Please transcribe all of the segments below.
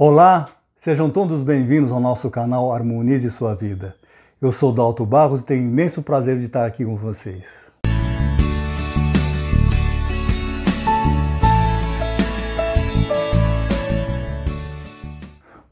Olá, sejam todos bem-vindos ao nosso canal Harmonize Sua Vida. Eu sou Dalto Barros e tenho imenso prazer de estar aqui com vocês.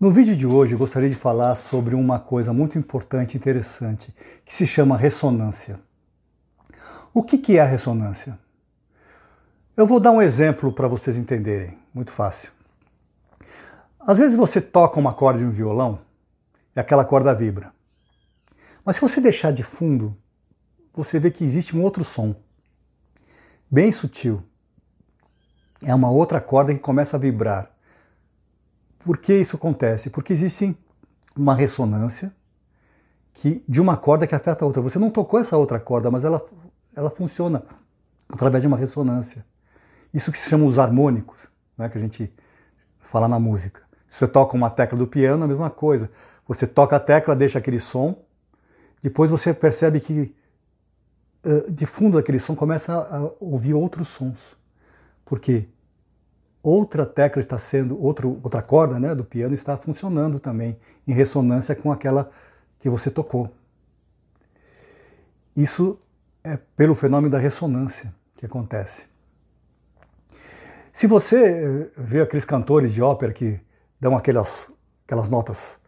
No vídeo de hoje gostaria de falar sobre uma coisa muito importante e interessante que se chama ressonância. O que é a ressonância? Eu vou dar um exemplo para vocês entenderem, muito fácil. Às vezes você toca uma corda de um violão e aquela corda vibra. Mas se você deixar de fundo, você vê que existe um outro som, bem sutil. É uma outra corda que começa a vibrar. Por que isso acontece? Porque existe uma ressonância que, de uma corda que afeta a outra. Você não tocou essa outra corda, mas ela, ela funciona através de uma ressonância. Isso que se chama os harmônicos, né, que a gente fala na música. Você toca uma tecla do piano, a mesma coisa. Você toca a tecla, deixa aquele som, depois você percebe que de fundo daquele som começa a ouvir outros sons. Porque outra tecla está sendo, outro, outra corda né, do piano está funcionando também em ressonância com aquela que você tocou. Isso é pelo fenômeno da ressonância que acontece. Se você vê aqueles cantores de ópera que dão aquelas, aquelas notas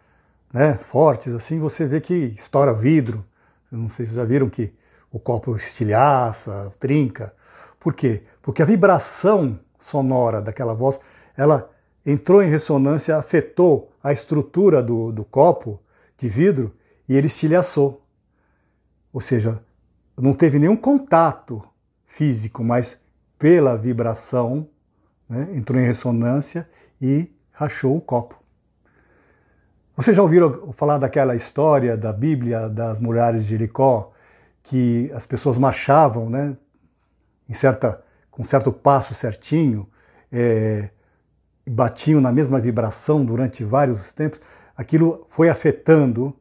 né, fortes, assim, você vê que estoura vidro. não sei se já viram que o copo estilhaça, trinca. Por quê? Porque a vibração sonora daquela voz, ela entrou em ressonância, afetou a estrutura do, do copo de vidro e ele estilhaçou. Ou seja, não teve nenhum contato físico, mas pela vibração né, entrou em ressonância e rachou o copo. Vocês já ouviram falar daquela história da Bíblia das muralhas de Jericó, que as pessoas marchavam, né, em certa, com certo passo certinho, é, batiam na mesma vibração durante vários tempos. Aquilo foi afetando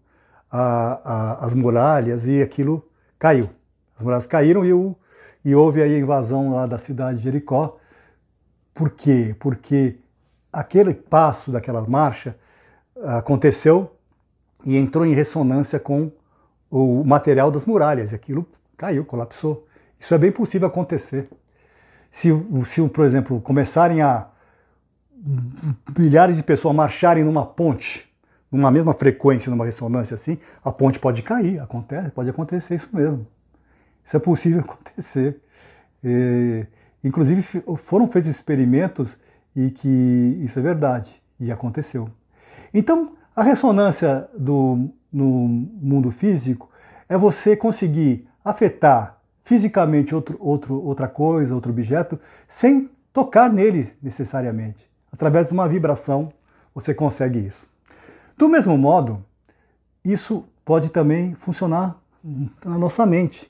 a, a, as muralhas e aquilo caiu. As muralhas caíram e, o, e houve aí a invasão lá da cidade de Jericó. Por quê? Porque aquele passo daquela marcha aconteceu e entrou em ressonância com o material das muralhas e aquilo caiu, colapsou. Isso é bem possível acontecer. Se, se por exemplo, começarem a milhares de pessoas marcharem numa ponte, numa mesma frequência, numa ressonância assim, a ponte pode cair, acontece, pode acontecer isso mesmo. Isso é possível acontecer. E, inclusive foram feitos experimentos e que isso é verdade e aconteceu. Então, a ressonância do, no mundo físico é você conseguir afetar fisicamente outro, outro, outra coisa, outro objeto, sem tocar nele necessariamente. Através de uma vibração, você consegue isso. Do mesmo modo, isso pode também funcionar na nossa mente.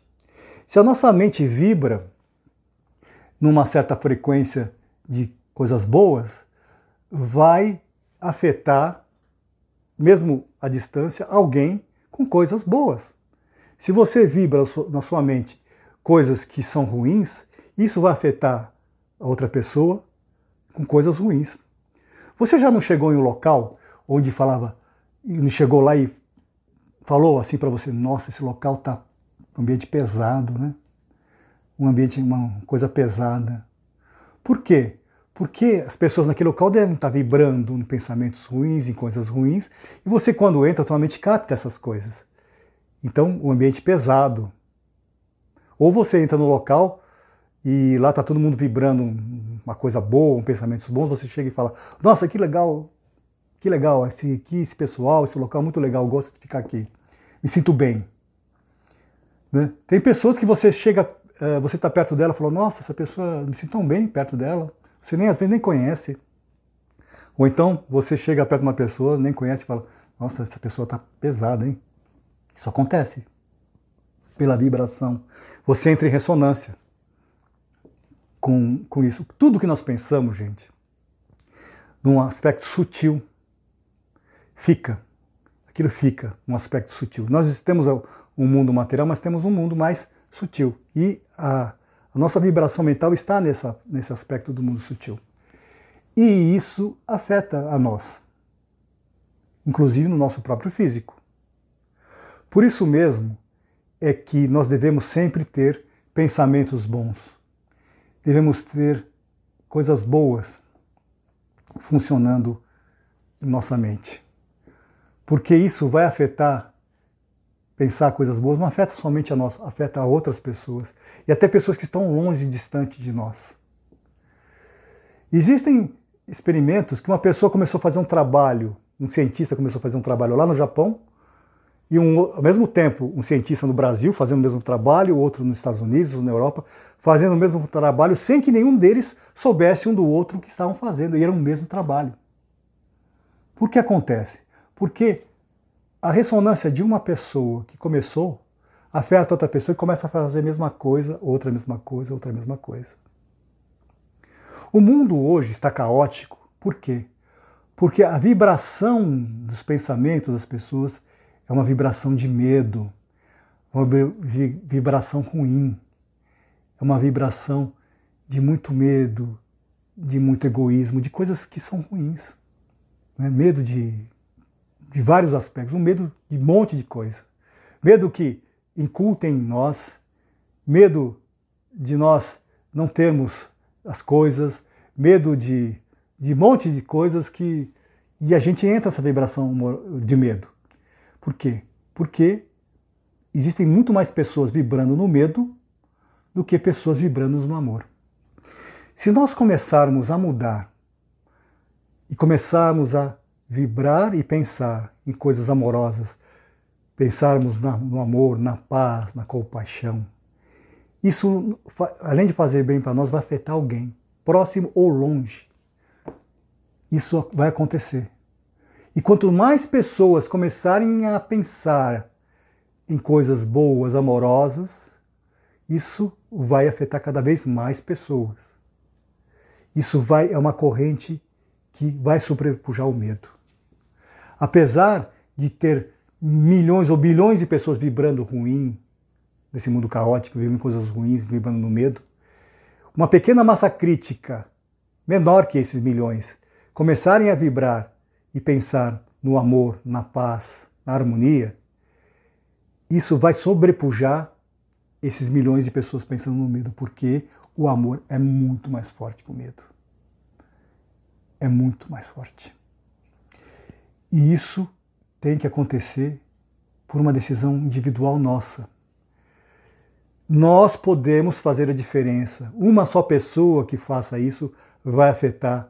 Se a nossa mente vibra numa certa frequência de coisas boas, vai afetar mesmo à distância, alguém com coisas boas. Se você vibra na sua mente coisas que são ruins, isso vai afetar a outra pessoa com coisas ruins. Você já não chegou em um local onde falava, chegou lá e falou assim para você, nossa, esse local tá um ambiente pesado, né? Um ambiente, uma coisa pesada. Por quê? Porque as pessoas naquele local devem estar vibrando em pensamentos ruins, em coisas ruins, e você, quando entra, sua mente capta essas coisas. Então, um ambiente pesado. Ou você entra no local e lá está todo mundo vibrando uma coisa boa, um pensamentos bons, você chega e fala: Nossa, que legal, que legal, esse, aqui, esse pessoal, esse local é muito legal, gosto de ficar aqui, me sinto bem. Né? Tem pessoas que você chega, eh, você está perto dela e fala: Nossa, essa pessoa, me sinto tão bem perto dela você nem às vezes nem conhece. Ou então você chega perto de uma pessoa, nem conhece e fala: Nossa, essa pessoa está pesada, hein? Isso acontece pela vibração. Você entra em ressonância com, com isso. Tudo que nós pensamos, gente, num aspecto sutil, fica. Aquilo fica num aspecto sutil. Nós temos um mundo material, mas temos um mundo mais sutil. E a a nossa vibração mental está nessa, nesse aspecto do mundo sutil. E isso afeta a nós. inclusive no nosso próprio físico. Por isso mesmo é que nós devemos sempre ter pensamentos bons. Devemos ter coisas boas funcionando em nossa mente. Porque isso vai afetar pensar coisas boas não afeta somente a nós, afeta a outras pessoas e até pessoas que estão longe, distante de nós. Existem experimentos que uma pessoa começou a fazer um trabalho, um cientista começou a fazer um trabalho lá no Japão e um, ao mesmo tempo um cientista no Brasil fazendo o mesmo trabalho, outro nos Estados Unidos, na Europa, fazendo o mesmo trabalho sem que nenhum deles soubesse um do outro o que estavam fazendo e era o mesmo trabalho. Por que acontece? Porque a ressonância de uma pessoa que começou afeta outra pessoa e começa a fazer a mesma coisa, outra mesma coisa, outra mesma coisa. O mundo hoje está caótico. Por quê? Porque a vibração dos pensamentos das pessoas é uma vibração de medo, uma vibração ruim, é uma vibração de muito medo, de muito egoísmo, de coisas que são ruins. Né? Medo de de vários aspectos, um medo de um monte de coisa. Medo que incultem em nós, medo de nós não termos as coisas, medo de, de um monte de coisas que. E a gente entra nessa vibração de medo. Por quê? Porque existem muito mais pessoas vibrando no medo do que pessoas vibrando no amor. Se nós começarmos a mudar e começarmos a vibrar e pensar em coisas amorosas, pensarmos no amor, na paz, na compaixão. Isso, além de fazer bem para nós, vai afetar alguém, próximo ou longe. Isso vai acontecer. E quanto mais pessoas começarem a pensar em coisas boas, amorosas, isso vai afetar cada vez mais pessoas. Isso vai é uma corrente que vai sobrepujar o medo. Apesar de ter milhões ou bilhões de pessoas vibrando ruim, nesse mundo caótico, vivendo coisas ruins, vibrando no medo, uma pequena massa crítica, menor que esses milhões, começarem a vibrar e pensar no amor, na paz, na harmonia, isso vai sobrepujar esses milhões de pessoas pensando no medo, porque o amor é muito mais forte que o medo. É muito mais forte. E isso tem que acontecer por uma decisão individual nossa. Nós podemos fazer a diferença. Uma só pessoa que faça isso vai afetar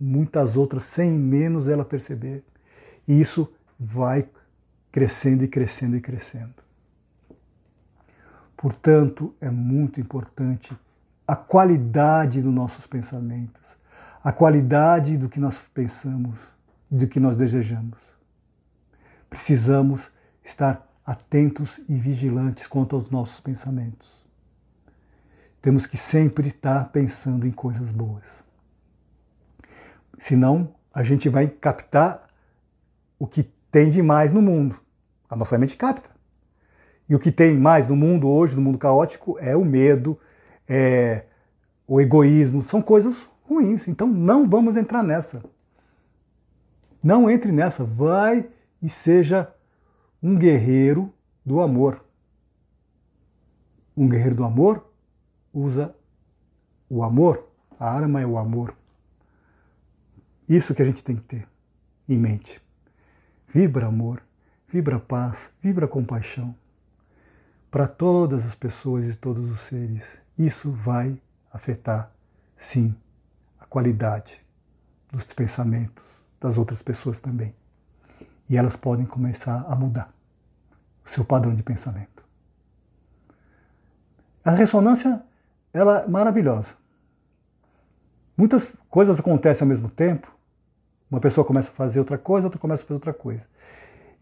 muitas outras sem menos ela perceber. E isso vai crescendo e crescendo e crescendo. Portanto, é muito importante a qualidade dos nossos pensamentos, a qualidade do que nós pensamos do que nós desejamos. Precisamos estar atentos e vigilantes quanto aos nossos pensamentos. Temos que sempre estar pensando em coisas boas. Senão, a gente vai captar o que tem de mais no mundo. A nossa mente capta. E o que tem mais no mundo hoje, no mundo caótico, é o medo, é o egoísmo, são coisas ruins. Então não vamos entrar nessa. Não entre nessa, vai e seja um guerreiro do amor. Um guerreiro do amor usa o amor, a arma é o amor. Isso que a gente tem que ter em mente. Vibra amor, vibra paz, vibra compaixão para todas as pessoas e todos os seres. Isso vai afetar, sim, a qualidade dos pensamentos, das outras pessoas também. E elas podem começar a mudar o seu padrão de pensamento. A ressonância ela é maravilhosa. Muitas coisas acontecem ao mesmo tempo. Uma pessoa começa a fazer outra coisa, outra começa a fazer outra coisa.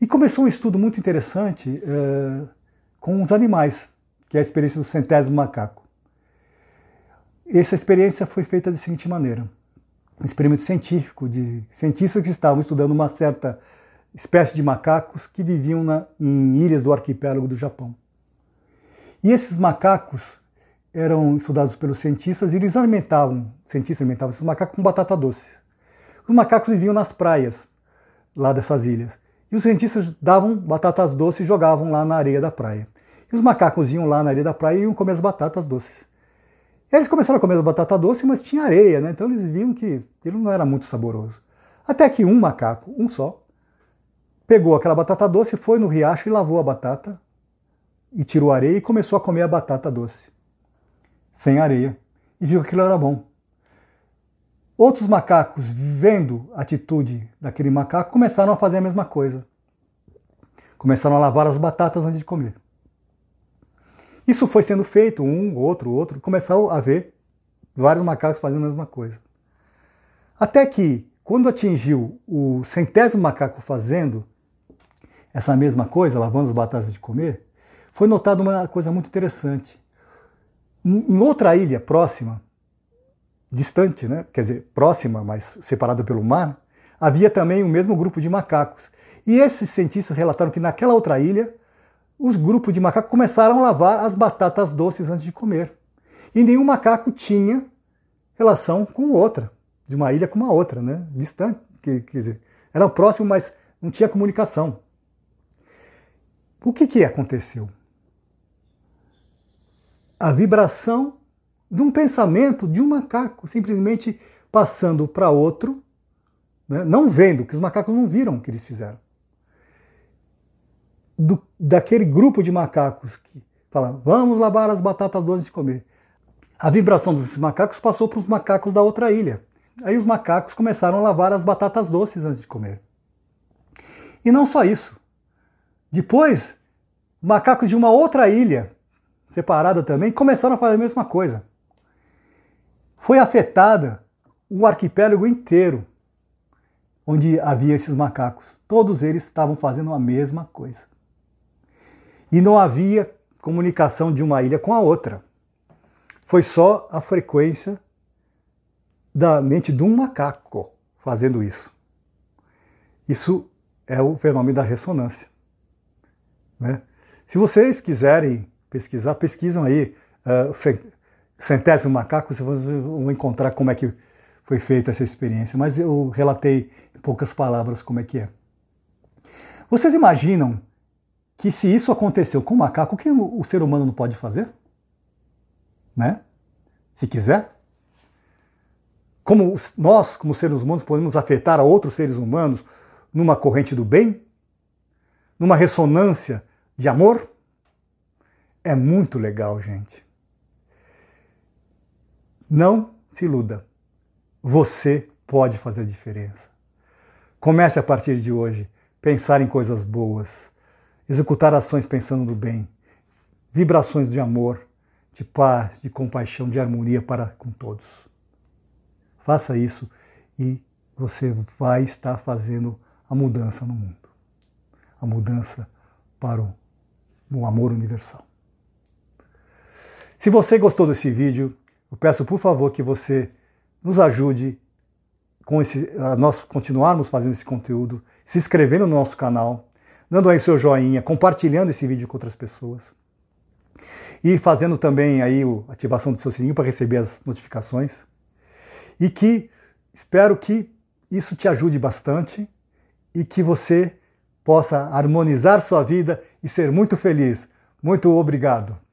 E começou um estudo muito interessante é, com os animais, que é a experiência do centésimo macaco. Essa experiência foi feita da seguinte maneira: experimento científico de cientistas que estavam estudando uma certa espécie de macacos que viviam na, em ilhas do arquipélago do Japão. E esses macacos eram estudados pelos cientistas e eles alimentavam, cientistas alimentavam esses macacos com batata doce. Os macacos viviam nas praias lá dessas ilhas. E os cientistas davam batatas doces e jogavam lá na areia da praia. E os macacos iam lá na areia da praia e iam comer as batatas doces. Eles começaram a comer as batatas doces, mas tinha areia, né? Então eles viam que ele não era muito saboroso. Até que um macaco, um só, pegou aquela batata doce, foi no riacho e lavou a batata e tirou a areia e começou a comer a batata doce, sem areia, e viu que aquilo era bom. Outros macacos, vendo a atitude daquele macaco, começaram a fazer a mesma coisa. Começaram a lavar as batatas antes de comer. Isso foi sendo feito, um, outro, outro, começaram a ver vários macacos fazendo a mesma coisa. Até que, quando atingiu o centésimo macaco fazendo essa mesma coisa, lavando as batatas de comer, foi notada uma coisa muito interessante. Em outra ilha próxima, distante, né? quer dizer, próxima, mas separada pelo mar, havia também o mesmo grupo de macacos. E esses cientistas relataram que naquela outra ilha, os grupos de macacos começaram a lavar as batatas doces antes de comer. E nenhum macaco tinha relação com outra, de uma ilha com uma outra, né? distante. Quer dizer, eram próximos, mas não tinha comunicação. O que, que aconteceu? A vibração de um pensamento de um macaco, simplesmente passando para outro, né? não vendo, que os macacos não viram o que eles fizeram. Do, daquele grupo de macacos que fala, vamos lavar as batatas doces de comer. A vibração desses macacos passou para os macacos da outra ilha. Aí os macacos começaram a lavar as batatas doces antes de comer. E não só isso. Depois, macacos de uma outra ilha, separada também, começaram a fazer a mesma coisa foi afetada o arquipélago inteiro onde havia esses macacos. Todos eles estavam fazendo a mesma coisa. E não havia comunicação de uma ilha com a outra. Foi só a frequência da mente de um macaco fazendo isso. Isso é o fenômeno da ressonância. Né? Se vocês quiserem pesquisar, pesquisam aí uh, centésimo macaco, vocês vão encontrar como é que foi feita essa experiência, mas eu relatei em poucas palavras como é que é. Vocês imaginam que se isso aconteceu com o macaco, o que o ser humano não pode fazer? Né? Se quiser? Como nós, como seres humanos, podemos afetar a outros seres humanos numa corrente do bem? Numa ressonância de amor? É muito legal, gente. Não se iluda. Você pode fazer diferença. Comece a partir de hoje pensar em coisas boas, executar ações pensando no bem, vibrações de amor, de paz, de compaixão, de harmonia para com todos. Faça isso e você vai estar fazendo a mudança no mundo. A mudança para o, o amor universal. Se você gostou desse vídeo, eu peço, por favor, que você nos ajude com esse, a nós continuarmos fazendo esse conteúdo, se inscrevendo no nosso canal, dando aí seu joinha, compartilhando esse vídeo com outras pessoas e fazendo também aí a ativação do seu sininho para receber as notificações. E que espero que isso te ajude bastante e que você possa harmonizar sua vida e ser muito feliz. Muito obrigado.